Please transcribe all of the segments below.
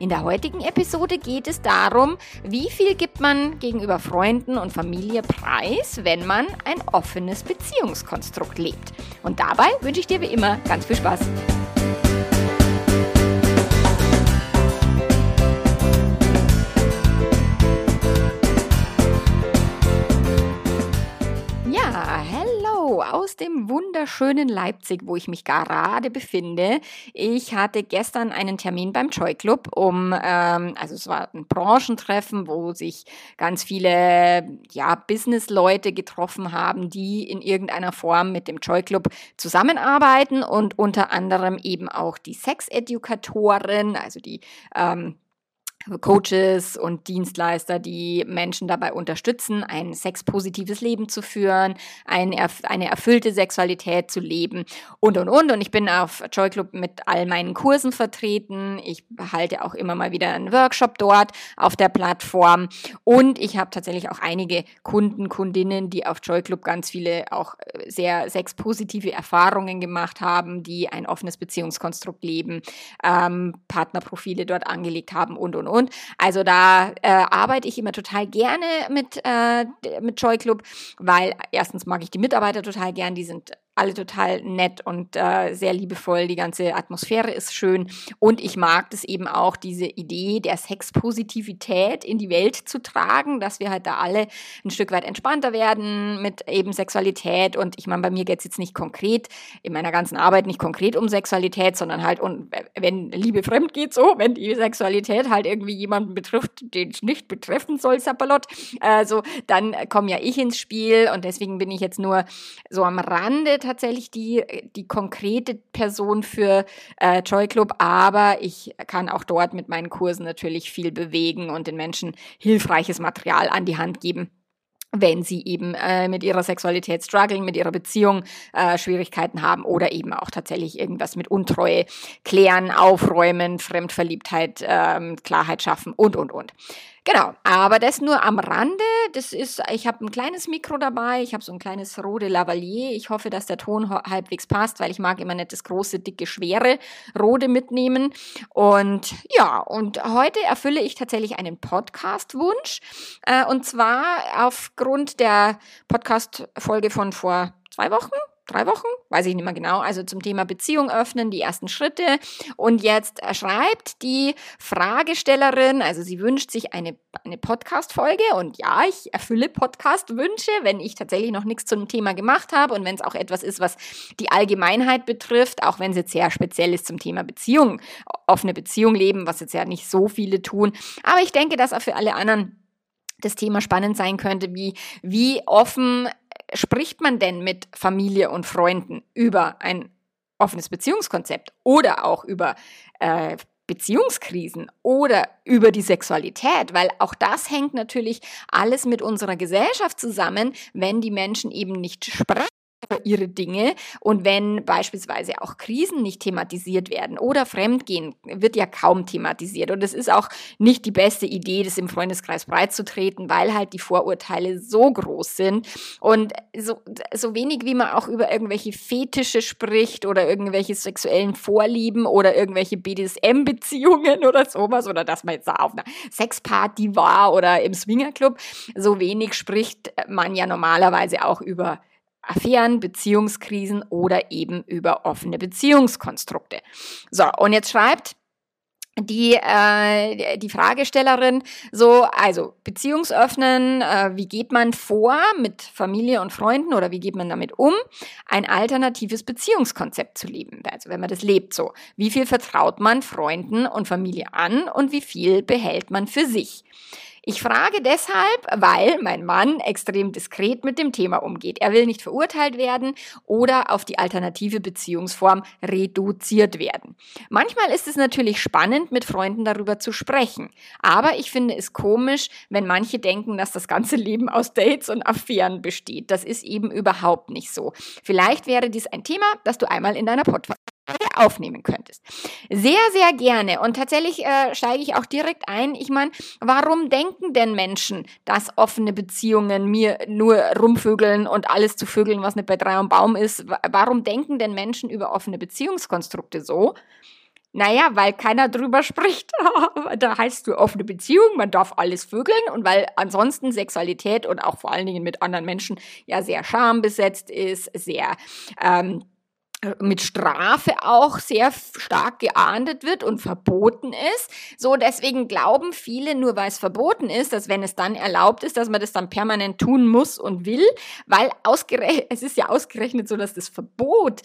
In der heutigen Episode geht es darum, wie viel gibt man gegenüber Freunden und Familie preis, wenn man ein offenes Beziehungskonstrukt lebt. Und dabei wünsche ich dir wie immer ganz viel Spaß. Aus dem wunderschönen Leipzig, wo ich mich gerade befinde. Ich hatte gestern einen Termin beim Joy Club, um, ähm, also es war ein Branchentreffen, wo sich ganz viele ja, Business-Leute getroffen haben, die in irgendeiner Form mit dem Joy Club zusammenarbeiten und unter anderem eben auch die Sex-Edukatoren, also die ähm, Coaches und Dienstleister, die Menschen dabei unterstützen, ein sexpositives Leben zu führen, ein, eine erfüllte Sexualität zu leben und, und, und. Und ich bin auf Joy Club mit all meinen Kursen vertreten. Ich halte auch immer mal wieder einen Workshop dort auf der Plattform. Und ich habe tatsächlich auch einige Kunden, Kundinnen, die auf Joy Club ganz viele auch äh, sehr sexpositive Erfahrungen gemacht haben, die ein offenes Beziehungskonstrukt leben, ähm, Partnerprofile dort angelegt haben und, und, und und. Also da äh, arbeite ich immer total gerne mit, äh, mit Joy Club, weil erstens mag ich die Mitarbeiter total gern, die sind alle total nett und äh, sehr liebevoll. Die ganze Atmosphäre ist schön. Und ich mag das eben auch, diese Idee der Sexpositivität in die Welt zu tragen, dass wir halt da alle ein Stück weit entspannter werden mit eben Sexualität. Und ich meine, bei mir geht es jetzt nicht konkret, in meiner ganzen Arbeit nicht konkret um Sexualität, sondern halt, und wenn Liebe fremd geht, so, wenn die Sexualität halt irgendwie jemanden betrifft, den es nicht betreffen soll, Sapperlot, äh, so, dann komme ja ich ins Spiel. Und deswegen bin ich jetzt nur so am Rande tatsächlich die, die konkrete Person für äh, Joy Club, aber ich kann auch dort mit meinen Kursen natürlich viel bewegen und den Menschen hilfreiches Material an die Hand geben wenn sie eben äh, mit ihrer Sexualität strugglen, mit ihrer Beziehung äh, Schwierigkeiten haben oder eben auch tatsächlich irgendwas mit Untreue klären, aufräumen, Fremdverliebtheit, ähm, Klarheit schaffen und, und, und. Genau, aber das nur am Rande. Das ist, ich habe ein kleines Mikro dabei, ich habe so ein kleines Rode Lavalier. Ich hoffe, dass der Ton halbwegs passt, weil ich mag immer nicht das große, dicke, schwere Rode mitnehmen. Und ja, und heute erfülle ich tatsächlich einen Podcast-Wunsch. Äh, und zwar aufgrund der Podcast-Folge von vor zwei Wochen, drei Wochen, weiß ich nicht mehr genau, also zum Thema Beziehung öffnen, die ersten Schritte. Und jetzt schreibt die Fragestellerin, also sie wünscht sich eine, eine Podcast-Folge und ja, ich erfülle Podcast-Wünsche, wenn ich tatsächlich noch nichts zum Thema gemacht habe und wenn es auch etwas ist, was die Allgemeinheit betrifft, auch wenn es jetzt sehr speziell ist zum Thema Beziehung, offene Beziehung leben, was jetzt ja nicht so viele tun. Aber ich denke, dass auch für alle anderen das Thema spannend sein könnte, wie, wie offen spricht man denn mit Familie und Freunden über ein offenes Beziehungskonzept oder auch über äh, Beziehungskrisen oder über die Sexualität, weil auch das hängt natürlich alles mit unserer Gesellschaft zusammen, wenn die Menschen eben nicht sprechen ihre Dinge. Und wenn beispielsweise auch Krisen nicht thematisiert werden oder Fremdgehen, wird ja kaum thematisiert. Und es ist auch nicht die beste Idee, das im Freundeskreis breit zu treten, weil halt die Vorurteile so groß sind. Und so, so wenig wie man auch über irgendwelche Fetische spricht oder irgendwelche sexuellen Vorlieben oder irgendwelche BDSM-Beziehungen oder sowas oder dass man jetzt auf einer Sexparty war oder im Swingerclub, so wenig spricht man ja normalerweise auch über Affären, Beziehungskrisen oder eben über offene Beziehungskonstrukte. So, und jetzt schreibt die, äh, die Fragestellerin so, also Beziehungsöffnen, äh, wie geht man vor mit Familie und Freunden oder wie geht man damit um, ein alternatives Beziehungskonzept zu leben, also wenn man das lebt so. Wie viel vertraut man Freunden und Familie an und wie viel behält man für sich? Ich frage deshalb, weil mein Mann extrem diskret mit dem Thema umgeht. Er will nicht verurteilt werden oder auf die alternative Beziehungsform reduziert werden. Manchmal ist es natürlich spannend, mit Freunden darüber zu sprechen. Aber ich finde es komisch, wenn manche denken, dass das ganze Leben aus Dates und Affären besteht. Das ist eben überhaupt nicht so. Vielleicht wäre dies ein Thema, das du einmal in deiner Podcast aufnehmen könntest. Sehr, sehr gerne. Und tatsächlich äh, steige ich auch direkt ein. Ich meine, warum denken denn Menschen, dass offene Beziehungen mir nur rumvögeln und alles zu vögeln, was nicht bei drei am Baum ist? Warum denken denn Menschen über offene Beziehungskonstrukte so? Naja, weil keiner drüber spricht. da heißt du offene Beziehung, man darf alles vögeln und weil ansonsten Sexualität und auch vor allen Dingen mit anderen Menschen ja sehr schambesetzt ist, sehr ähm, mit Strafe auch sehr stark geahndet wird und verboten ist. So, deswegen glauben viele, nur weil es verboten ist, dass wenn es dann erlaubt ist, dass man das dann permanent tun muss und will, weil ausgerechnet, es ist ja ausgerechnet so, dass das Verbot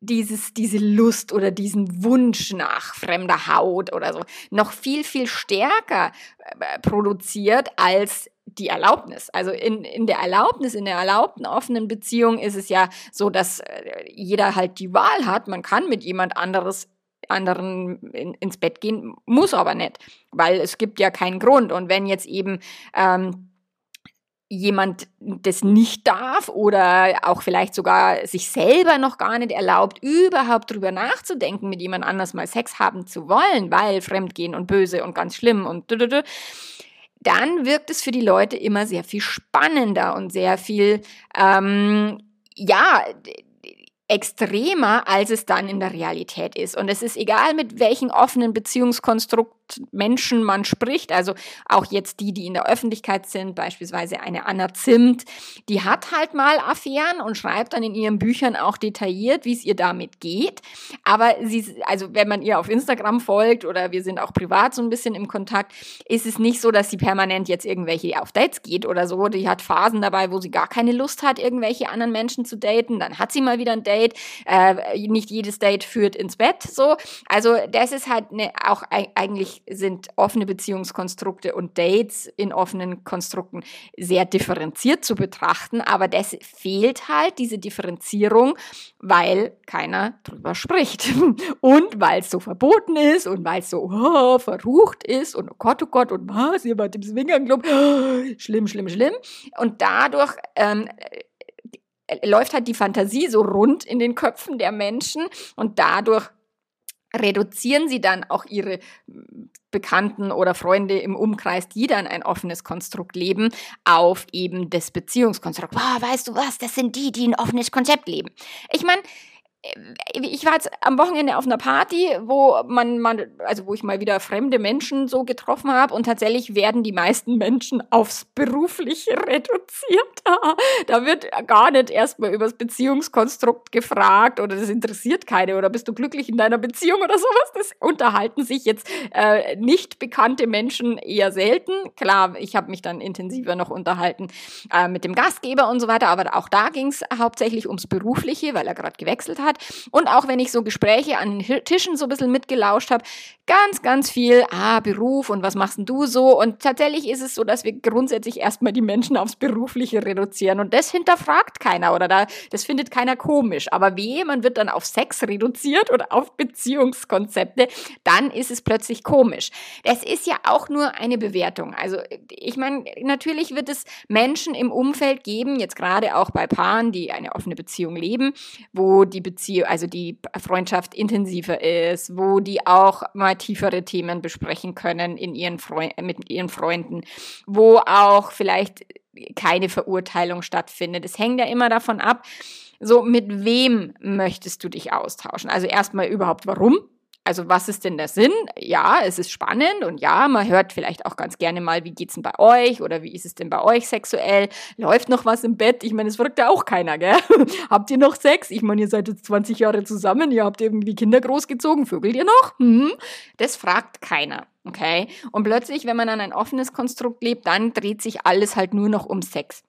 dieses, diese Lust oder diesen Wunsch nach fremder Haut oder so noch viel, viel stärker äh, produziert als die Erlaubnis. Also in, in der Erlaubnis, in der erlaubten offenen Beziehung ist es ja so, dass äh, jeder halt die Wahl hat. Man kann mit jemand anderes anderen in, ins Bett gehen, muss aber nicht, weil es gibt ja keinen Grund. Und wenn jetzt eben ähm, jemand das nicht darf oder auch vielleicht sogar sich selber noch gar nicht erlaubt, überhaupt drüber nachzudenken, mit jemand anders mal Sex haben zu wollen, weil Fremdgehen und böse und ganz schlimm und dann wirkt es für die Leute immer sehr viel spannender und sehr viel, ähm, ja, extremer, als es dann in der Realität ist. Und es ist egal, mit welchen offenen Beziehungskonstrukt Menschen man spricht, also auch jetzt die, die in der Öffentlichkeit sind, beispielsweise eine Anna Zimt, die hat halt mal Affären und schreibt dann in ihren Büchern auch detailliert, wie es ihr damit geht. Aber sie, also wenn man ihr auf Instagram folgt oder wir sind auch privat so ein bisschen im Kontakt, ist es nicht so, dass sie permanent jetzt irgendwelche auf Dates geht oder so. Die hat Phasen dabei, wo sie gar keine Lust hat, irgendwelche anderen Menschen zu daten. Dann hat sie mal wieder ein Date. Äh, nicht jedes Date führt ins Bett. So, also das ist halt ne, auch eigentlich sind offene Beziehungskonstrukte und Dates in offenen Konstrukten sehr differenziert zu betrachten. Aber das fehlt halt diese Differenzierung, weil keiner drüber spricht und weil es so verboten ist und weil es so oh, verrucht ist und oh Gott, oh Gott und was ihr bei dem Swingerclub, schlimm, schlimm, schlimm. Und dadurch ähm, läuft halt die Fantasie so rund in den Köpfen der Menschen und dadurch reduzieren sie dann auch ihre Bekannten oder Freunde im Umkreis, die dann ein offenes Konstrukt leben, auf eben das Beziehungskonstrukt. Wow, weißt du was, das sind die, die ein offenes Konzept leben. Ich meine, ich war jetzt am Wochenende auf einer Party, wo man, man also wo ich mal wieder fremde Menschen so getroffen habe und tatsächlich werden die meisten Menschen aufs Berufliche reduziert. da wird gar nicht erstmal über das Beziehungskonstrukt gefragt oder das interessiert keine oder bist du glücklich in deiner Beziehung oder sowas. Das unterhalten sich jetzt äh, nicht bekannte Menschen eher selten. Klar, ich habe mich dann intensiver noch unterhalten äh, mit dem Gastgeber und so weiter, aber auch da ging es hauptsächlich ums Berufliche, weil er gerade gewechselt hat hat. Und auch wenn ich so Gespräche an den Tischen so ein bisschen mitgelauscht habe, ganz, ganz viel, ah, Beruf und was machst denn du so? Und tatsächlich ist es so, dass wir grundsätzlich erstmal die Menschen aufs Berufliche reduzieren. Und das hinterfragt keiner oder da, das findet keiner komisch. Aber wehe, man wird dann auf Sex reduziert oder auf Beziehungskonzepte, dann ist es plötzlich komisch. Es ist ja auch nur eine Bewertung. Also ich meine, natürlich wird es Menschen im Umfeld geben, jetzt gerade auch bei Paaren, die eine offene Beziehung leben, wo die Beziehung Beziehung, also die Freundschaft intensiver ist, wo die auch mal tiefere Themen besprechen können in ihren Freund, mit ihren Freunden, wo auch vielleicht keine Verurteilung stattfindet. Es hängt ja immer davon ab, so mit wem möchtest du dich austauschen? Also erstmal überhaupt warum? Also was ist denn der Sinn? Ja, es ist spannend und ja, man hört vielleicht auch ganz gerne mal, wie geht's denn bei euch oder wie ist es denn bei euch sexuell? Läuft noch was im Bett? Ich meine, es fragt ja auch keiner, gell? habt ihr noch Sex? Ich meine, ihr seid jetzt 20 Jahre zusammen, ihr habt irgendwie Kinder großgezogen, vögelt ihr noch? Hm? Das fragt keiner. Okay? Und plötzlich, wenn man an ein offenes Konstrukt lebt, dann dreht sich alles halt nur noch um Sex.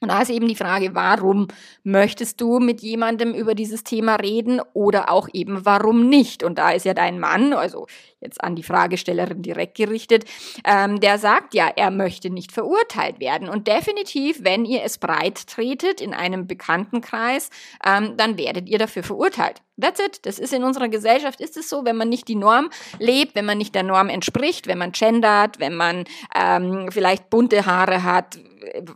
Und da ist eben die Frage, warum möchtest du mit jemandem über dieses Thema reden oder auch eben warum nicht? Und da ist ja dein Mann, also jetzt an die Fragestellerin direkt gerichtet, ähm, der sagt ja, er möchte nicht verurteilt werden. Und definitiv, wenn ihr es breit tretet in einem Bekanntenkreis, ähm, dann werdet ihr dafür verurteilt. That's it. Das ist in unserer Gesellschaft, ist es so, wenn man nicht die Norm lebt, wenn man nicht der Norm entspricht, wenn man gendert, wenn man ähm, vielleicht bunte Haare hat,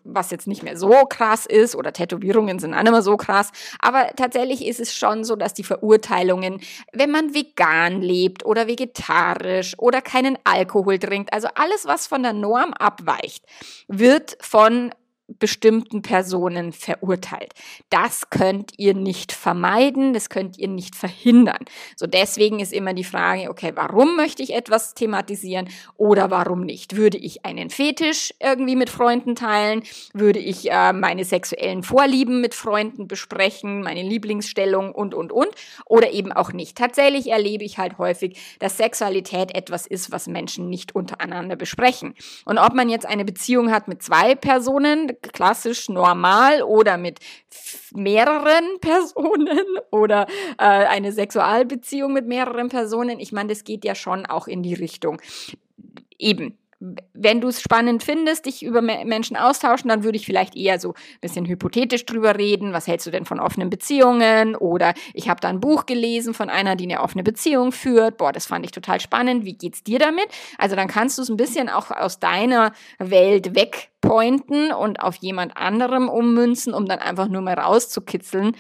was jetzt nicht mehr so krass ist, oder Tätowierungen sind auch nicht mehr so krass, aber tatsächlich ist es schon so, dass die Verurteilungen, wenn man vegan lebt oder vegetarisch oder keinen Alkohol trinkt, also alles, was von der Norm abweicht, wird von bestimmten Personen verurteilt. Das könnt ihr nicht vermeiden, das könnt ihr nicht verhindern. So deswegen ist immer die Frage, okay, warum möchte ich etwas thematisieren oder warum nicht? Würde ich einen Fetisch irgendwie mit Freunden teilen? Würde ich äh, meine sexuellen Vorlieben mit Freunden besprechen, meine Lieblingsstellung und und und oder eben auch nicht? Tatsächlich erlebe ich halt häufig, dass Sexualität etwas ist, was Menschen nicht untereinander besprechen. Und ob man jetzt eine Beziehung hat mit zwei Personen, klassisch normal oder mit mehreren Personen oder äh, eine Sexualbeziehung mit mehreren Personen. Ich meine, das geht ja schon auch in die Richtung. Eben, wenn du es spannend findest, dich über Menschen austauschen, dann würde ich vielleicht eher so ein bisschen hypothetisch drüber reden. Was hältst du denn von offenen Beziehungen? Oder ich habe da ein Buch gelesen von einer, die eine offene Beziehung führt. Boah, das fand ich total spannend. Wie geht's dir damit? Also dann kannst du es ein bisschen auch aus deiner Welt wegpointen und auf jemand anderem ummünzen, um dann einfach nur mal rauszukitzeln,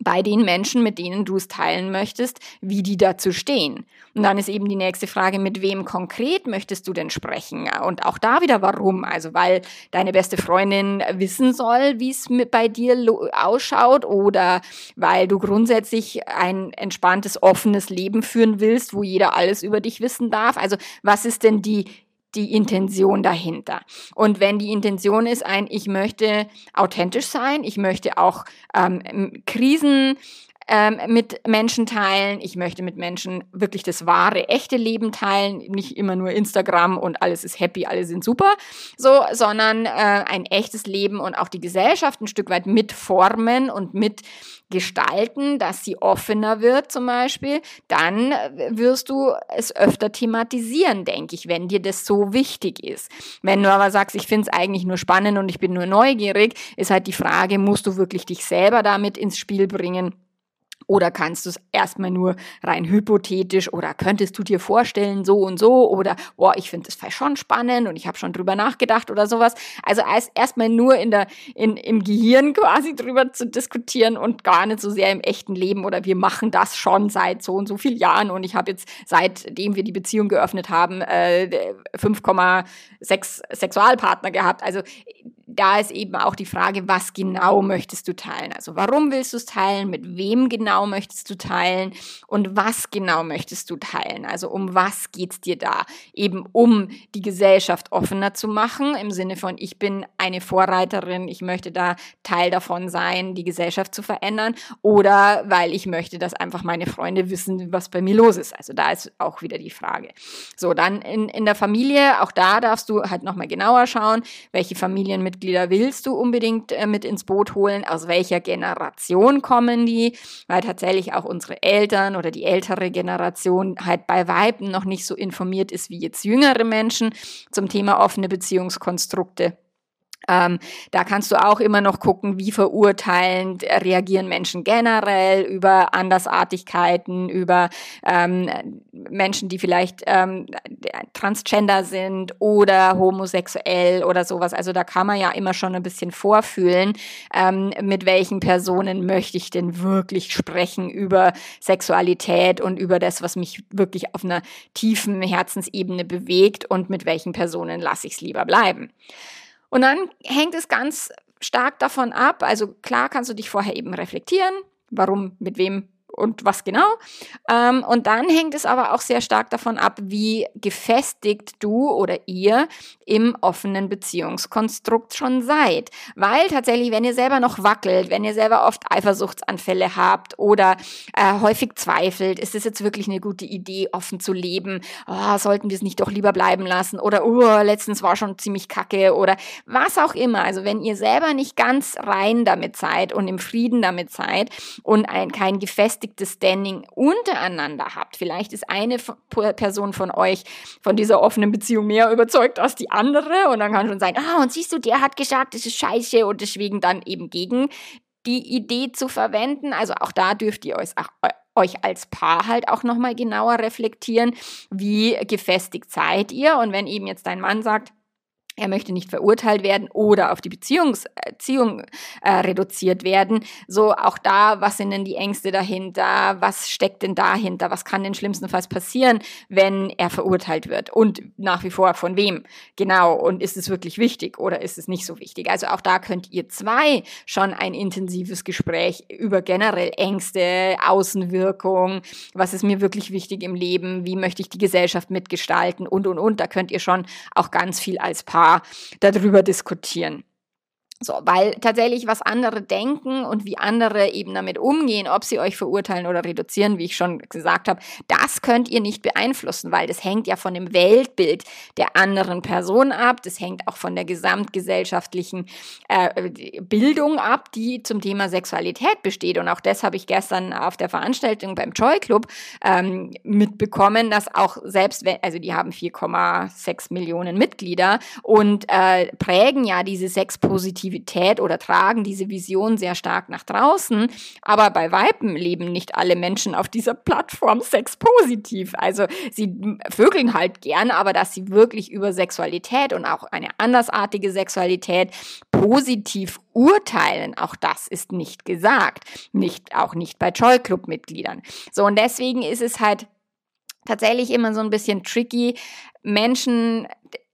bei den Menschen, mit denen du es teilen möchtest, wie die dazu stehen. Und dann ist eben die nächste Frage, mit wem konkret möchtest du denn sprechen? Und auch da wieder warum? Also weil deine beste Freundin wissen soll, wie es bei dir ausschaut oder weil du grundsätzlich ein entspanntes, offenes Leben führen willst, wo jeder alles über dich wissen darf. Also was ist denn die die Intention dahinter. Und wenn die Intention ist, ein, ich möchte authentisch sein, ich möchte auch ähm, Krisen ähm, mit Menschen teilen. Ich möchte mit Menschen wirklich das wahre, echte Leben teilen. Nicht immer nur Instagram und alles ist happy, alle sind super, so, sondern äh, ein echtes Leben und auch die Gesellschaft ein Stück weit mitformen und mit gestalten, dass sie offener wird zum Beispiel, dann wirst du es öfter thematisieren, denke ich, wenn dir das so wichtig ist. Wenn du aber sagst, ich finde es eigentlich nur spannend und ich bin nur neugierig, ist halt die Frage, musst du wirklich dich selber damit ins Spiel bringen? Oder kannst du es erstmal nur rein hypothetisch oder könntest du dir vorstellen, so und so oder boah, ich finde das schon spannend und ich habe schon drüber nachgedacht oder sowas. Also erstmal nur in der, in, im Gehirn quasi drüber zu diskutieren und gar nicht so sehr im echten Leben oder wir machen das schon seit so und so vielen Jahren und ich habe jetzt seitdem wir die Beziehung geöffnet haben äh, 5,6 Sexualpartner gehabt. Also da ist eben auch die Frage, was genau möchtest du teilen? Also warum willst du es teilen? Mit wem genau möchtest du teilen? Und was genau möchtest du teilen? Also um was geht's dir da? Eben um die Gesellschaft offener zu machen, im Sinne von, ich bin eine Vorreiterin, ich möchte da Teil davon sein, die Gesellschaft zu verändern. Oder weil ich möchte, dass einfach meine Freunde wissen, was bei mir los ist. Also da ist auch wieder die Frage. So, dann in, in der Familie, auch da darfst du halt nochmal genauer schauen, welche Familienmitglieder Mitglieder willst du unbedingt äh, mit ins Boot holen? Aus welcher Generation kommen die? Weil tatsächlich auch unsere Eltern oder die ältere Generation halt bei Weiben noch nicht so informiert ist wie jetzt jüngere Menschen zum Thema offene Beziehungskonstrukte. Ähm, da kannst du auch immer noch gucken, wie verurteilend reagieren Menschen generell über Andersartigkeiten, über ähm, Menschen, die vielleicht ähm, transgender sind oder homosexuell oder sowas. Also da kann man ja immer schon ein bisschen vorfühlen, ähm, mit welchen Personen möchte ich denn wirklich sprechen über Sexualität und über das, was mich wirklich auf einer tiefen Herzensebene bewegt und mit welchen Personen lasse ich es lieber bleiben. Und dann hängt es ganz stark davon ab, also klar kannst du dich vorher eben reflektieren, warum, mit wem und was genau. Ähm, und dann hängt es aber auch sehr stark davon ab, wie gefestigt du oder ihr im offenen Beziehungskonstrukt schon seid. Weil tatsächlich, wenn ihr selber noch wackelt, wenn ihr selber oft Eifersuchtsanfälle habt oder äh, häufig zweifelt, ist es jetzt wirklich eine gute Idee, offen zu leben? Oh, sollten wir es nicht doch lieber bleiben lassen? Oder, oh, letztens war schon ziemlich kacke oder was auch immer. Also wenn ihr selber nicht ganz rein damit seid und im Frieden damit seid und ein, kein gefestigtes Standing untereinander habt, vielleicht ist eine Person von euch von dieser offenen Beziehung mehr überzeugt als die andere und dann kann schon sein, ah, und siehst du, der hat gesagt, das ist scheiße und deswegen dann eben gegen die Idee zu verwenden. Also auch da dürft ihr euch, euch als Paar halt auch nochmal genauer reflektieren, wie gefestigt seid ihr. Und wenn eben jetzt dein Mann sagt, er möchte nicht verurteilt werden oder auf die Beziehung äh, reduziert werden. So auch da, was sind denn die Ängste dahinter? Was steckt denn dahinter? Was kann denn schlimmstenfalls passieren, wenn er verurteilt wird? Und nach wie vor von wem? Genau. Und ist es wirklich wichtig oder ist es nicht so wichtig? Also auch da könnt ihr zwei schon ein intensives Gespräch über generell Ängste, Außenwirkung, was ist mir wirklich wichtig im Leben? Wie möchte ich die Gesellschaft mitgestalten? Und, und, und. Da könnt ihr schon auch ganz viel als Paar darüber diskutieren. So, weil tatsächlich was andere denken und wie andere eben damit umgehen, ob sie euch verurteilen oder reduzieren, wie ich schon gesagt habe, das könnt ihr nicht beeinflussen, weil das hängt ja von dem Weltbild der anderen Person ab, das hängt auch von der gesamtgesellschaftlichen äh, Bildung ab, die zum Thema Sexualität besteht. Und auch das habe ich gestern auf der Veranstaltung beim Joy Club ähm, mitbekommen, dass auch selbst, wenn, also die haben 4,6 Millionen Mitglieder und äh, prägen ja diese sexpositive Positivität oder tragen diese Vision sehr stark nach draußen. Aber bei Weiben leben nicht alle Menschen auf dieser Plattform sexpositiv. Also sie vögeln halt gern, aber dass sie wirklich über Sexualität und auch eine andersartige Sexualität positiv urteilen, auch das ist nicht gesagt. Nicht, auch nicht bei Joy Club Mitgliedern. So, und deswegen ist es halt tatsächlich immer so ein bisschen tricky, Menschen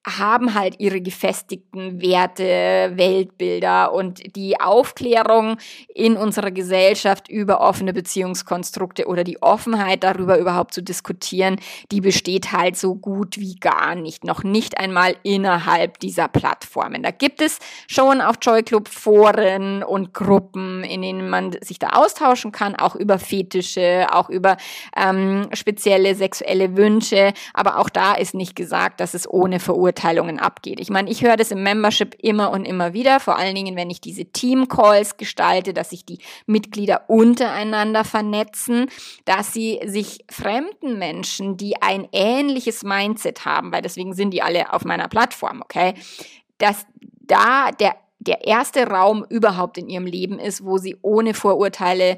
haben halt ihre gefestigten Werte, Weltbilder und die Aufklärung in unserer Gesellschaft über offene Beziehungskonstrukte oder die Offenheit darüber überhaupt zu diskutieren, die besteht halt so gut wie gar nicht, noch nicht einmal innerhalb dieser Plattformen. Da gibt es schon auf Joy Club Foren und Gruppen, in denen man sich da austauschen kann, auch über Fetische, auch über ähm, spezielle sexuelle Wünsche, aber auch da ist nicht gesagt, dass es ohne Verurteilung Beurteilungen abgeht. Ich meine, ich höre das im Membership immer und immer wieder, vor allen Dingen, wenn ich diese Team-Calls gestalte, dass sich die Mitglieder untereinander vernetzen, dass sie sich fremden Menschen, die ein ähnliches Mindset haben, weil deswegen sind die alle auf meiner Plattform, okay, dass da der der erste Raum überhaupt in ihrem Leben ist, wo sie ohne Vorurteile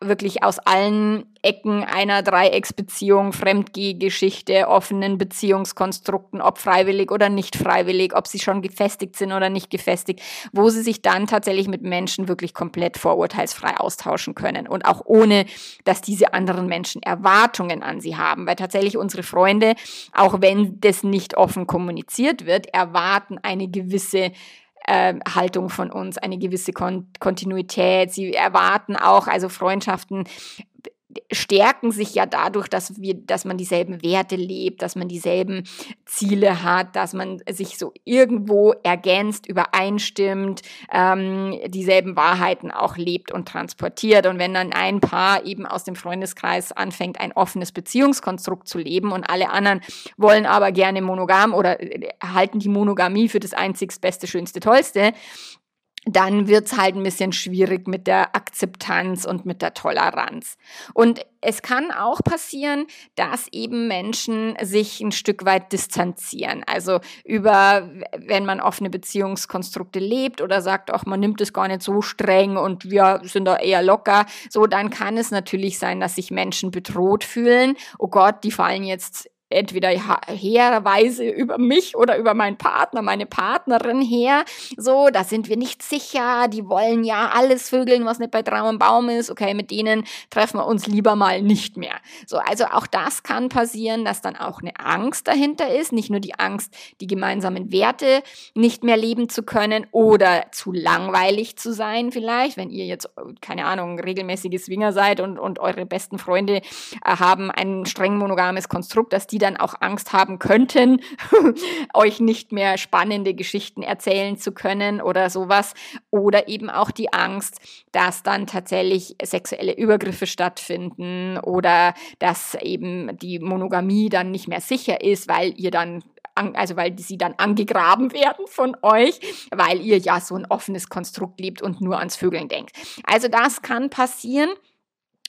wirklich aus allen Ecken einer Dreiecksbeziehung, Fremdgehgeschichte, offenen Beziehungskonstrukten, ob freiwillig oder nicht freiwillig, ob sie schon gefestigt sind oder nicht gefestigt, wo sie sich dann tatsächlich mit Menschen wirklich komplett vorurteilsfrei austauschen können und auch ohne, dass diese anderen Menschen Erwartungen an sie haben, weil tatsächlich unsere Freunde, auch wenn das nicht offen kommuniziert wird, erwarten eine gewisse äh, Haltung von uns, eine gewisse Kon Kontinuität. Sie erwarten auch, also Freundschaften stärken sich ja dadurch, dass wir, dass man dieselben Werte lebt, dass man dieselben Ziele hat, dass man sich so irgendwo ergänzt, übereinstimmt, ähm, dieselben Wahrheiten auch lebt und transportiert. Und wenn dann ein Paar eben aus dem Freundeskreis anfängt, ein offenes Beziehungskonstrukt zu leben und alle anderen wollen aber gerne monogam oder halten die Monogamie für das einzigst Beste, Schönste, Tollste, dann wird's halt ein bisschen schwierig mit der Akzeptanz und mit der Toleranz. Und es kann auch passieren, dass eben Menschen sich ein Stück weit distanzieren. Also über, wenn man offene Beziehungskonstrukte lebt oder sagt, auch man nimmt es gar nicht so streng und wir sind da eher locker, so dann kann es natürlich sein, dass sich Menschen bedroht fühlen. Oh Gott, die fallen jetzt entweder herweise über mich oder über meinen Partner, meine Partnerin her. So, da sind wir nicht sicher. Die wollen ja alles vögeln, was nicht bei Traum und Baum ist. Okay, mit denen treffen wir uns lieber mal nicht mehr. So, also auch das kann passieren, dass dann auch eine Angst dahinter ist. Nicht nur die Angst, die gemeinsamen Werte nicht mehr leben zu können oder zu langweilig zu sein vielleicht, wenn ihr jetzt, keine Ahnung, regelmäßige Swinger seid und, und eure besten Freunde äh, haben ein streng monogames Konstrukt, dass die die dann auch Angst haben könnten, euch nicht mehr spannende Geschichten erzählen zu können oder sowas. Oder eben auch die Angst, dass dann tatsächlich sexuelle Übergriffe stattfinden oder dass eben die Monogamie dann nicht mehr sicher ist, weil ihr dann also weil sie dann angegraben werden von euch, weil ihr ja so ein offenes Konstrukt lebt und nur ans Vögeln denkt. Also das kann passieren.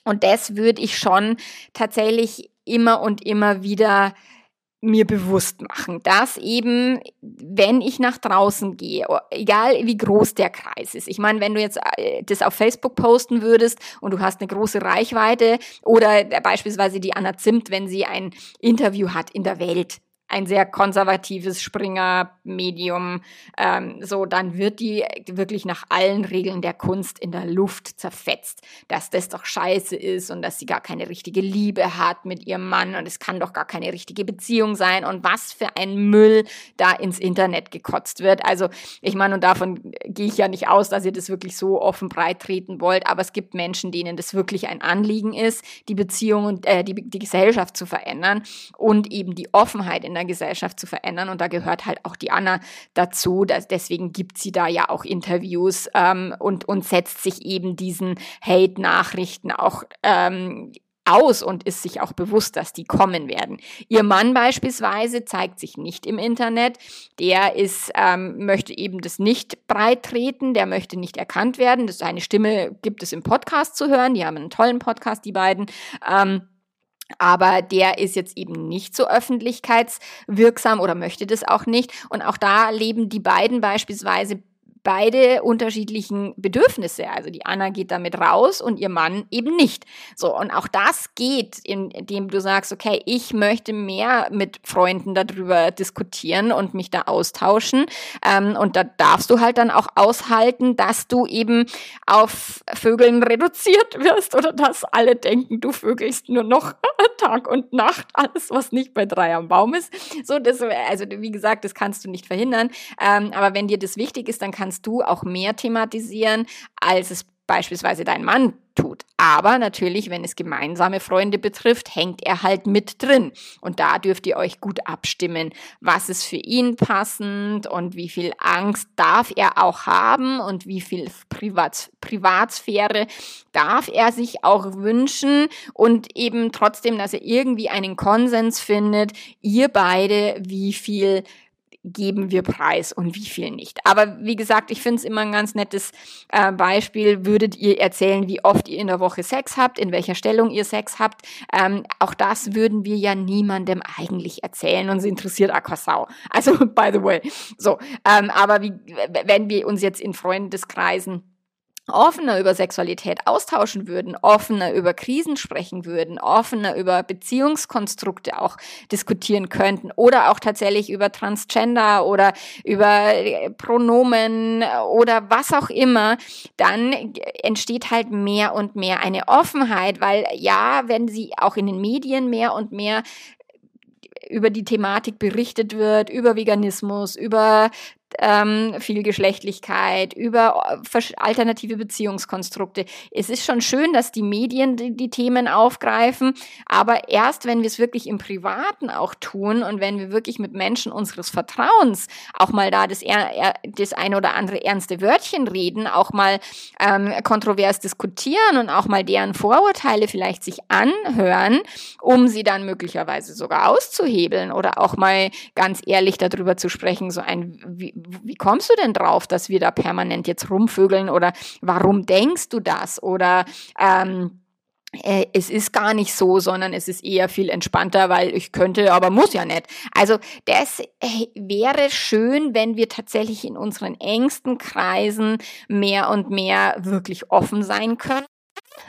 Und das würde ich schon tatsächlich immer und immer wieder mir bewusst machen, dass eben, wenn ich nach draußen gehe, egal wie groß der Kreis ist, ich meine, wenn du jetzt äh, das auf Facebook posten würdest und du hast eine große Reichweite oder beispielsweise die Anna Zimt, wenn sie ein Interview hat in der Welt, ein sehr konservatives Springer-Medium, ähm, so, dann wird die wirklich nach allen Regeln der Kunst in der Luft zerfetzt, dass das doch scheiße ist und dass sie gar keine richtige Liebe hat mit ihrem Mann und es kann doch gar keine richtige Beziehung sein und was für ein Müll da ins Internet gekotzt wird. Also, ich meine, und davon gehe ich ja nicht aus, dass ihr das wirklich so offen breit treten wollt, aber es gibt Menschen, denen das wirklich ein Anliegen ist, die Beziehung und äh, die, die Gesellschaft zu verändern und eben die Offenheit in der der Gesellschaft zu verändern. Und da gehört halt auch die Anna dazu. Dass, deswegen gibt sie da ja auch Interviews ähm, und, und setzt sich eben diesen Hate-Nachrichten auch ähm, aus und ist sich auch bewusst, dass die kommen werden. Ihr Mann beispielsweise zeigt sich nicht im Internet. Der ist, ähm, möchte eben das nicht breit treten, der möchte nicht erkannt werden. Das, seine Stimme gibt es im Podcast zu hören. Die haben einen tollen Podcast, die beiden. Ähm, aber der ist jetzt eben nicht so öffentlichkeitswirksam oder möchte das auch nicht. Und auch da leben die beiden beispielsweise beide unterschiedlichen Bedürfnisse. Also die Anna geht damit raus und ihr Mann eben nicht. So, und auch das geht, indem du sagst, okay, ich möchte mehr mit Freunden darüber diskutieren und mich da austauschen. Ähm, und da darfst du halt dann auch aushalten, dass du eben auf Vögeln reduziert wirst oder dass alle denken, du vögelst nur noch Tag und Nacht, alles, was nicht bei drei am Baum ist. So, das, also wie gesagt, das kannst du nicht verhindern. Ähm, aber wenn dir das wichtig ist, dann kannst kannst du auch mehr thematisieren, als es beispielsweise dein Mann tut. Aber natürlich, wenn es gemeinsame Freunde betrifft, hängt er halt mit drin. Und da dürft ihr euch gut abstimmen, was ist für ihn passend und wie viel Angst darf er auch haben und wie viel Privat Privatsphäre darf er sich auch wünschen und eben trotzdem, dass er irgendwie einen Konsens findet, ihr beide, wie viel geben wir preis und wie viel nicht. Aber wie gesagt, ich finde es immer ein ganz nettes äh, Beispiel. Würdet ihr erzählen, wie oft ihr in der Woche Sex habt, in welcher Stellung ihr Sex habt? Ähm, auch das würden wir ja niemandem eigentlich erzählen und es interessiert Aquasau. Also, by the way. So, ähm, aber wie, wenn wir uns jetzt in Freundeskreisen offener über Sexualität austauschen würden, offener über Krisen sprechen würden, offener über Beziehungskonstrukte auch diskutieren könnten oder auch tatsächlich über Transgender oder über äh, Pronomen oder was auch immer, dann entsteht halt mehr und mehr eine Offenheit, weil ja, wenn sie auch in den Medien mehr und mehr über die Thematik berichtet wird, über Veganismus, über ähm, Vielgeschlechtlichkeit, über äh, alternative Beziehungskonstrukte. Es ist schon schön, dass die Medien die, die Themen aufgreifen, aber erst wenn wir es wirklich im Privaten auch tun und wenn wir wirklich mit Menschen unseres Vertrauens auch mal da das, das ein oder andere ernste Wörtchen reden, auch mal ähm, kontrovers diskutieren und auch mal deren Vorurteile vielleicht sich anhören, um sie dann möglicherweise sogar auszuhebeln oder auch mal ganz ehrlich darüber zu sprechen, so ein wie, wie kommst du denn drauf, dass wir da permanent jetzt rumvögeln oder warum denkst du das oder ähm, äh, es ist gar nicht so, sondern es ist eher viel entspannter, weil ich könnte, aber muss ja nicht. Also das äh, wäre schön, wenn wir tatsächlich in unseren engsten Kreisen mehr und mehr wirklich offen sein können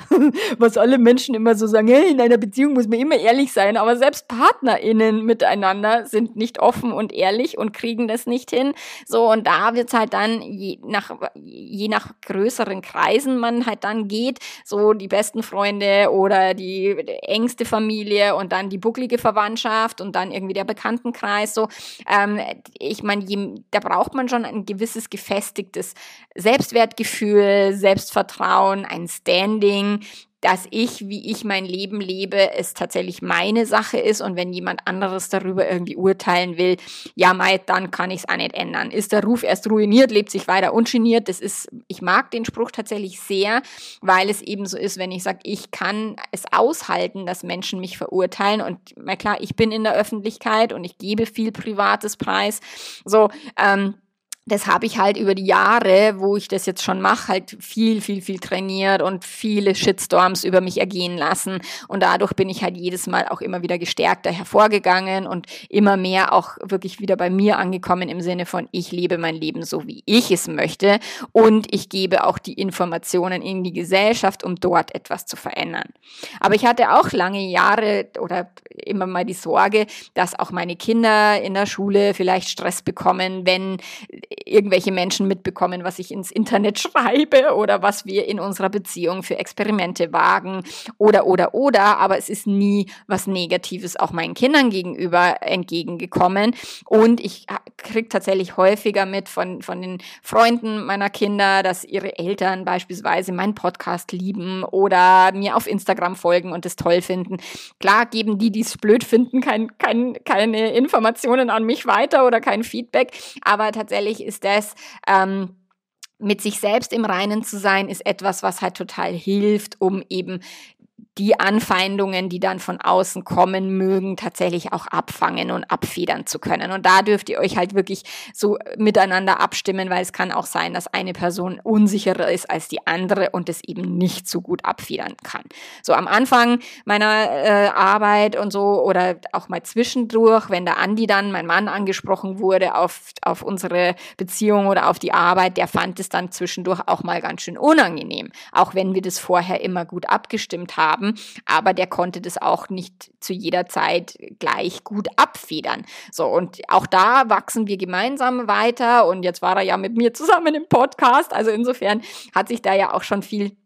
was alle Menschen immer so sagen, hey, in einer Beziehung muss man immer ehrlich sein, aber selbst PartnerInnen miteinander sind nicht offen und ehrlich und kriegen das nicht hin. So, und da wird's halt dann, je nach, je nach größeren Kreisen man halt dann geht, so die besten Freunde oder die engste Familie und dann die bucklige Verwandtschaft und dann irgendwie der Bekanntenkreis, so. Ähm, ich meine, da braucht man schon ein gewisses gefestigtes Selbstwertgefühl, Selbstvertrauen, ein Standing, dass ich, wie ich mein Leben lebe, es tatsächlich meine Sache ist und wenn jemand anderes darüber irgendwie urteilen will, ja, mei, dann kann ich es auch nicht ändern. Ist der Ruf erst ruiniert, lebt sich weiter ungeniert. Das ist, ich mag den Spruch tatsächlich sehr, weil es eben so ist, wenn ich sage, ich kann es aushalten, dass Menschen mich verurteilen und na klar, ich bin in der Öffentlichkeit und ich gebe viel Privates preis. So, ähm, das habe ich halt über die Jahre, wo ich das jetzt schon mache, halt viel, viel, viel trainiert und viele Shitstorms über mich ergehen lassen. Und dadurch bin ich halt jedes Mal auch immer wieder gestärkter hervorgegangen und immer mehr auch wirklich wieder bei mir angekommen im Sinne von, ich lebe mein Leben so, wie ich es möchte. Und ich gebe auch die Informationen in die Gesellschaft, um dort etwas zu verändern. Aber ich hatte auch lange Jahre oder immer mal die Sorge, dass auch meine Kinder in der Schule vielleicht Stress bekommen, wenn irgendwelche Menschen mitbekommen, was ich ins Internet schreibe oder was wir in unserer Beziehung für Experimente wagen oder, oder, oder. Aber es ist nie was Negatives auch meinen Kindern gegenüber entgegengekommen. Und ich kriege tatsächlich häufiger mit von, von den Freunden meiner Kinder, dass ihre Eltern beispielsweise meinen Podcast lieben oder mir auf Instagram folgen und es toll finden. Klar geben die, die es blöd finden, kein, kein, keine Informationen an mich weiter oder kein Feedback. Aber tatsächlich ist das ähm, mit sich selbst im Reinen zu sein, ist etwas, was halt total hilft, um eben die Anfeindungen, die dann von außen kommen mögen, tatsächlich auch abfangen und abfedern zu können. Und da dürft ihr euch halt wirklich so miteinander abstimmen, weil es kann auch sein, dass eine Person unsicherer ist als die andere und es eben nicht so gut abfedern kann. So am Anfang meiner äh, Arbeit und so oder auch mal zwischendurch, wenn der Andi dann, mein Mann, angesprochen wurde auf, auf unsere Beziehung oder auf die Arbeit, der fand es dann zwischendurch auch mal ganz schön unangenehm, auch wenn wir das vorher immer gut abgestimmt haben haben, aber der konnte das auch nicht zu jeder Zeit gleich gut abfedern. So, und auch da wachsen wir gemeinsam weiter und jetzt war er ja mit mir zusammen im Podcast, also insofern hat sich da ja auch schon viel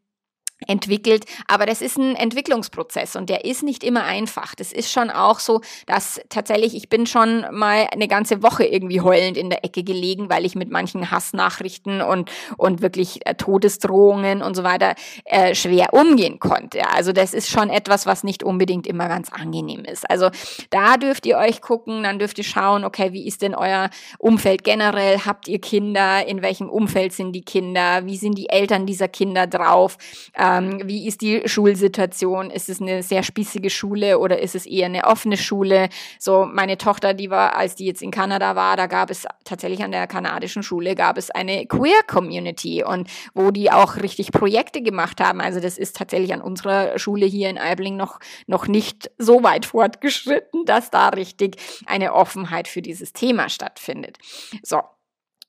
entwickelt. Aber das ist ein Entwicklungsprozess und der ist nicht immer einfach. Das ist schon auch so, dass tatsächlich, ich bin schon mal eine ganze Woche irgendwie heulend in der Ecke gelegen, weil ich mit manchen Hassnachrichten und, und wirklich äh, Todesdrohungen und so weiter äh, schwer umgehen konnte. Also das ist schon etwas, was nicht unbedingt immer ganz angenehm ist. Also da dürft ihr euch gucken, dann dürft ihr schauen, okay, wie ist denn euer Umfeld generell? Habt ihr Kinder? In welchem Umfeld sind die Kinder? Wie sind die Eltern dieser Kinder drauf? Ähm, wie ist die Schulsituation? Ist es eine sehr spießige Schule oder ist es eher eine offene Schule? So, meine Tochter, die war, als die jetzt in Kanada war, da gab es tatsächlich an der kanadischen Schule gab es eine Queer Community und wo die auch richtig Projekte gemacht haben. Also das ist tatsächlich an unserer Schule hier in Aibling noch, noch nicht so weit fortgeschritten, dass da richtig eine Offenheit für dieses Thema stattfindet. So.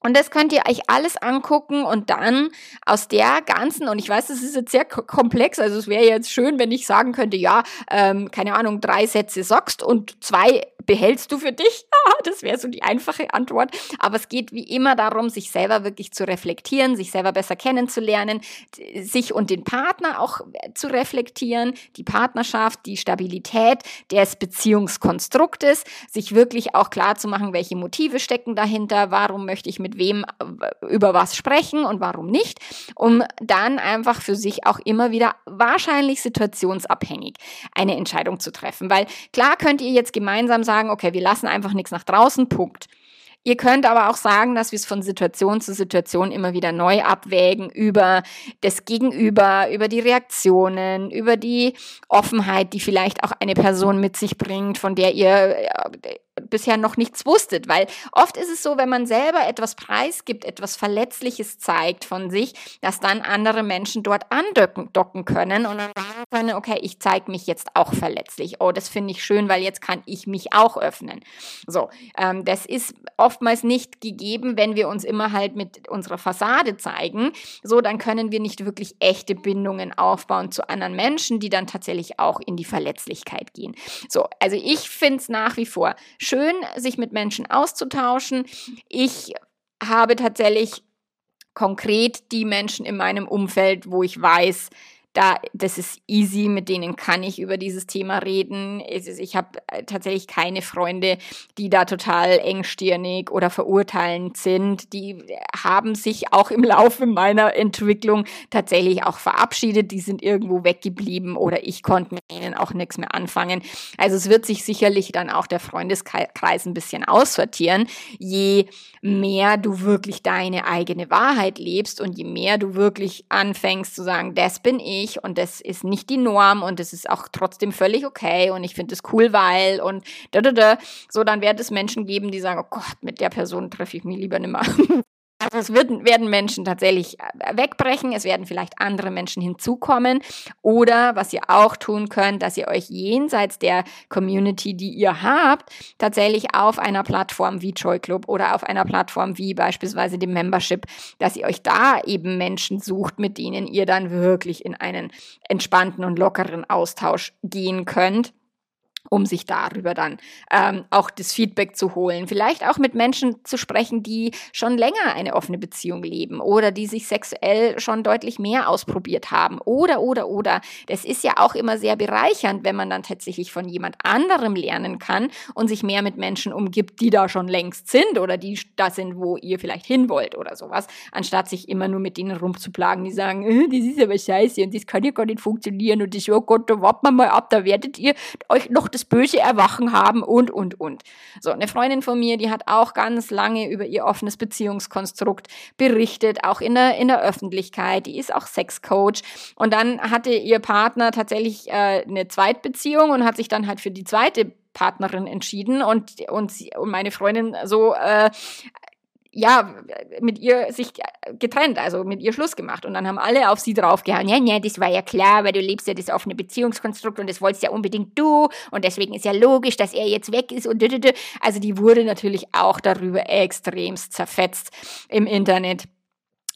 Und das könnt ihr euch alles angucken und dann aus der ganzen, und ich weiß, das ist jetzt sehr komplex, also es wäre jetzt schön, wenn ich sagen könnte, ja, ähm, keine Ahnung, drei Sätze sagst und zwei behältst du für dich? das wäre so die einfache Antwort. Aber es geht wie immer darum, sich selber wirklich zu reflektieren, sich selber besser kennenzulernen, sich und den Partner auch zu reflektieren, die Partnerschaft, die Stabilität des Beziehungskonstruktes, sich wirklich auch klar zu machen, welche Motive stecken dahinter, warum möchte ich mit wem äh, über was sprechen und warum nicht, um dann einfach für sich auch immer wieder wahrscheinlich situationsabhängig eine Entscheidung zu treffen. Weil klar könnt ihr jetzt gemeinsam sagen, sagen, okay, wir lassen einfach nichts nach draußen, Punkt. Ihr könnt aber auch sagen, dass wir es von Situation zu Situation immer wieder neu abwägen über das Gegenüber, über die Reaktionen, über die Offenheit, die vielleicht auch eine Person mit sich bringt, von der ihr bisher noch nichts wusstet, weil oft ist es so, wenn man selber etwas preisgibt, etwas Verletzliches zeigt von sich, dass dann andere Menschen dort andocken können und dann sagen können, okay, ich zeige mich jetzt auch verletzlich. Oh, das finde ich schön, weil jetzt kann ich mich auch öffnen. So, ähm, das ist oftmals nicht gegeben, wenn wir uns immer halt mit unserer Fassade zeigen. So, dann können wir nicht wirklich echte Bindungen aufbauen zu anderen Menschen, die dann tatsächlich auch in die Verletzlichkeit gehen. So, also ich finde es nach wie vor schön, sich mit Menschen auszutauschen. Ich habe tatsächlich konkret die Menschen in meinem Umfeld, wo ich weiß, da, das ist easy, mit denen kann ich über dieses Thema reden. Ich habe äh, tatsächlich keine Freunde, die da total engstirnig oder verurteilend sind. Die haben sich auch im Laufe meiner Entwicklung tatsächlich auch verabschiedet. Die sind irgendwo weggeblieben oder ich konnte mit ihnen auch nichts mehr anfangen. Also es wird sich sicherlich dann auch der Freundeskreis ein bisschen aussortieren, je mehr du wirklich deine eigene Wahrheit lebst und je mehr du wirklich anfängst zu sagen, das bin ich, ich und das ist nicht die Norm und das ist auch trotzdem völlig okay und ich finde es cool, weil und da, da, da. So, dann wird es Menschen geben, die sagen, oh Gott, mit der Person treffe ich mich lieber nicht mehr. Also es wird, werden Menschen tatsächlich äh, wegbrechen, es werden vielleicht andere Menschen hinzukommen oder was ihr auch tun könnt, dass ihr euch jenseits der Community, die ihr habt, tatsächlich auf einer Plattform wie Joy Club oder auf einer Plattform wie beispielsweise dem Membership, dass ihr euch da eben Menschen sucht, mit denen ihr dann wirklich in einen entspannten und lockeren Austausch gehen könnt um sich darüber dann ähm, auch das Feedback zu holen. Vielleicht auch mit Menschen zu sprechen, die schon länger eine offene Beziehung leben oder die sich sexuell schon deutlich mehr ausprobiert haben. Oder, oder, oder. Das ist ja auch immer sehr bereichernd, wenn man dann tatsächlich von jemand anderem lernen kann und sich mehr mit Menschen umgibt, die da schon längst sind oder die da sind, wo ihr vielleicht hin wollt oder sowas, anstatt sich immer nur mit denen rumzuplagen, die sagen, äh, das ist aber scheiße und das kann ja gar nicht funktionieren und das, oh Gott, da warten wir mal ab, da werdet ihr euch noch das böse Erwachen haben und, und, und. So, eine Freundin von mir, die hat auch ganz lange über ihr offenes Beziehungskonstrukt berichtet, auch in der, in der Öffentlichkeit. Die ist auch Sexcoach. Und dann hatte ihr Partner tatsächlich äh, eine Zweitbeziehung und hat sich dann halt für die zweite Partnerin entschieden und, und, sie, und meine Freundin so äh, ja, mit ihr sich getrennt, also mit ihr Schluss gemacht. Und dann haben alle auf sie draufgehauen. Ja, ja, das war ja klar, weil du lebst ja das offene Beziehungskonstrukt und das wolltest ja unbedingt du. Und deswegen ist ja logisch, dass er jetzt weg ist und dü, Also die wurde natürlich auch darüber extremst zerfetzt im Internet.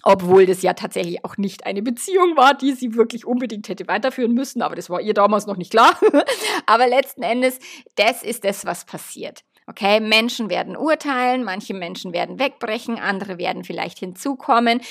Obwohl das ja tatsächlich auch nicht eine Beziehung war, die sie wirklich unbedingt hätte weiterführen müssen, aber das war ihr damals noch nicht klar. aber letzten Endes, das ist das, was passiert. Okay, Menschen werden urteilen, manche Menschen werden wegbrechen, andere werden vielleicht hinzukommen,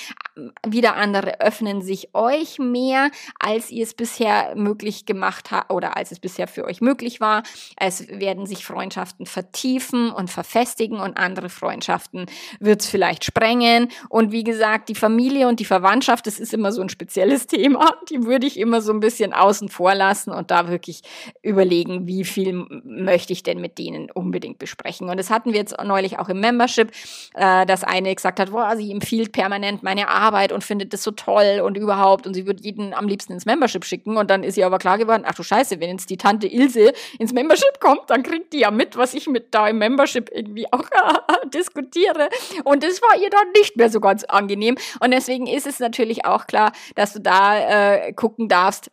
wieder andere öffnen sich euch mehr, als ihr es bisher möglich gemacht habt oder als es bisher für euch möglich war. Es werden sich Freundschaften vertiefen und verfestigen und andere Freundschaften wird es vielleicht sprengen. Und wie gesagt, die Familie und die Verwandtschaft, das ist immer so ein spezielles Thema. Die würde ich immer so ein bisschen außen vor lassen und da wirklich überlegen, wie viel möchte ich denn mit denen unbedingt besprechen besprechen. Und das hatten wir jetzt neulich auch im Membership, äh, dass eine gesagt hat, boah, sie empfiehlt permanent meine Arbeit und findet das so toll und überhaupt und sie würde jeden am liebsten ins Membership schicken. Und dann ist ihr aber klar geworden, ach du Scheiße, wenn jetzt die Tante Ilse ins Membership kommt, dann kriegt die ja mit, was ich mit da im Membership irgendwie auch diskutiere. Und das war ihr dann nicht mehr so ganz angenehm. Und deswegen ist es natürlich auch klar, dass du da äh, gucken darfst,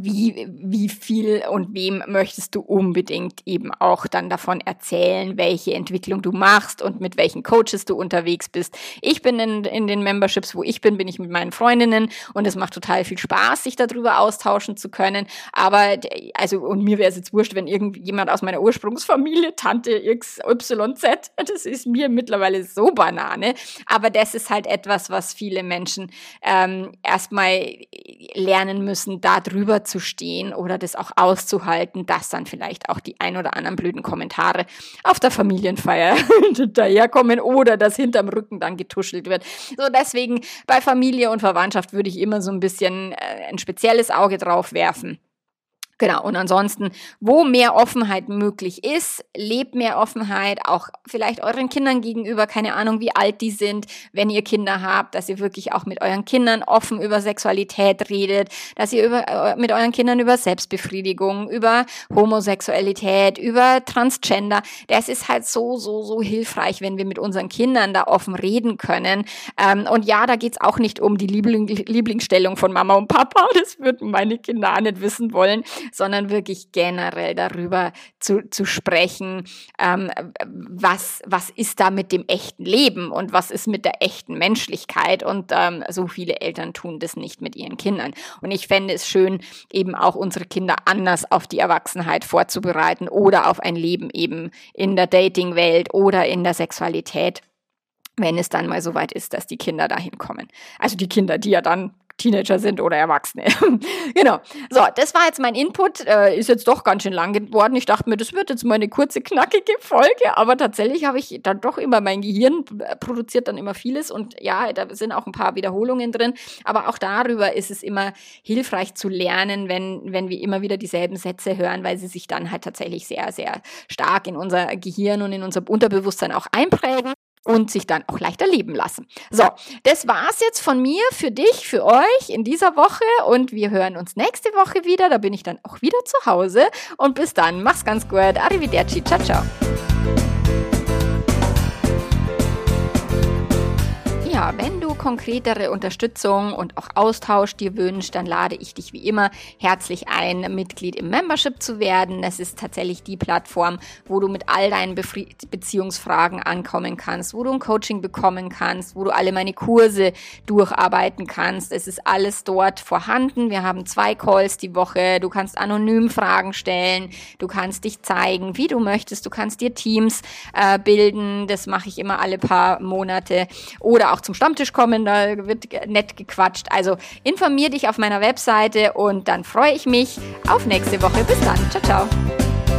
wie, wie viel und wem möchtest du unbedingt eben auch dann davon erzählen, welche Entwicklung du machst und mit welchen Coaches du unterwegs bist. Ich bin in, in den Memberships, wo ich bin, bin ich mit meinen Freundinnen und es macht total viel Spaß, sich darüber austauschen zu können. Aber, also, und mir wäre es jetzt wurscht, wenn irgendjemand aus meiner Ursprungsfamilie, Tante XYZ, das ist mir mittlerweile so Banane. Aber das ist halt etwas, was viele Menschen ähm, erstmal lernen müssen, darüber zu stehen oder das auch auszuhalten, dass dann vielleicht auch die ein oder anderen blöden Kommentare auf der Familienfeier daherkommen oder dass hinterm Rücken dann getuschelt wird. So deswegen bei Familie und Verwandtschaft würde ich immer so ein bisschen äh, ein spezielles Auge drauf werfen Genau, und ansonsten, wo mehr Offenheit möglich ist, lebt mehr Offenheit, auch vielleicht euren Kindern gegenüber, keine Ahnung, wie alt die sind, wenn ihr Kinder habt, dass ihr wirklich auch mit euren Kindern offen über Sexualität redet, dass ihr über, äh, mit euren Kindern über Selbstbefriedigung, über Homosexualität, über Transgender, das ist halt so, so, so hilfreich, wenn wir mit unseren Kindern da offen reden können. Ähm, und ja, da geht's auch nicht um die Liebling Lieblingsstellung von Mama und Papa, das würden meine Kinder auch nicht wissen wollen sondern wirklich generell darüber zu, zu sprechen, ähm, was, was ist da mit dem echten Leben und was ist mit der echten Menschlichkeit. Und ähm, so viele Eltern tun das nicht mit ihren Kindern. Und ich fände es schön, eben auch unsere Kinder anders auf die Erwachsenheit vorzubereiten oder auf ein Leben eben in der Dating-Welt oder in der Sexualität wenn es dann mal so weit ist, dass die Kinder dahin kommen. Also die Kinder, die ja dann Teenager sind oder Erwachsene. genau. So, das war jetzt mein Input. Äh, ist jetzt doch ganz schön lang geworden. Ich dachte mir, das wird jetzt mal eine kurze, knackige Folge, aber tatsächlich habe ich dann doch immer, mein Gehirn produziert dann immer vieles und ja, da sind auch ein paar Wiederholungen drin, aber auch darüber ist es immer hilfreich zu lernen, wenn, wenn wir immer wieder dieselben Sätze hören, weil sie sich dann halt tatsächlich sehr, sehr stark in unser Gehirn und in unser Unterbewusstsein auch einprägen und sich dann auch leichter leben lassen. So, das war's jetzt von mir für dich, für euch in dieser Woche und wir hören uns nächste Woche wieder. Da bin ich dann auch wieder zu Hause und bis dann. Mach's ganz gut. Arrivederci. Ciao, ciao. Ja, wenn du konkretere Unterstützung und auch Austausch dir wünschst, dann lade ich dich wie immer herzlich ein, Mitglied im Membership zu werden. Das ist tatsächlich die Plattform, wo du mit all deinen Befri Beziehungsfragen ankommen kannst, wo du ein Coaching bekommen kannst, wo du alle meine Kurse durcharbeiten kannst. Es ist alles dort vorhanden. Wir haben zwei Calls die Woche. Du kannst anonym Fragen stellen. Du kannst dich zeigen, wie du möchtest. Du kannst dir Teams äh, bilden. Das mache ich immer alle paar Monate. Oder auch zum Stammtisch kommen, da wird nett gequatscht. Also informier dich auf meiner Webseite und dann freue ich mich auf nächste Woche. Bis dann. Ciao, ciao.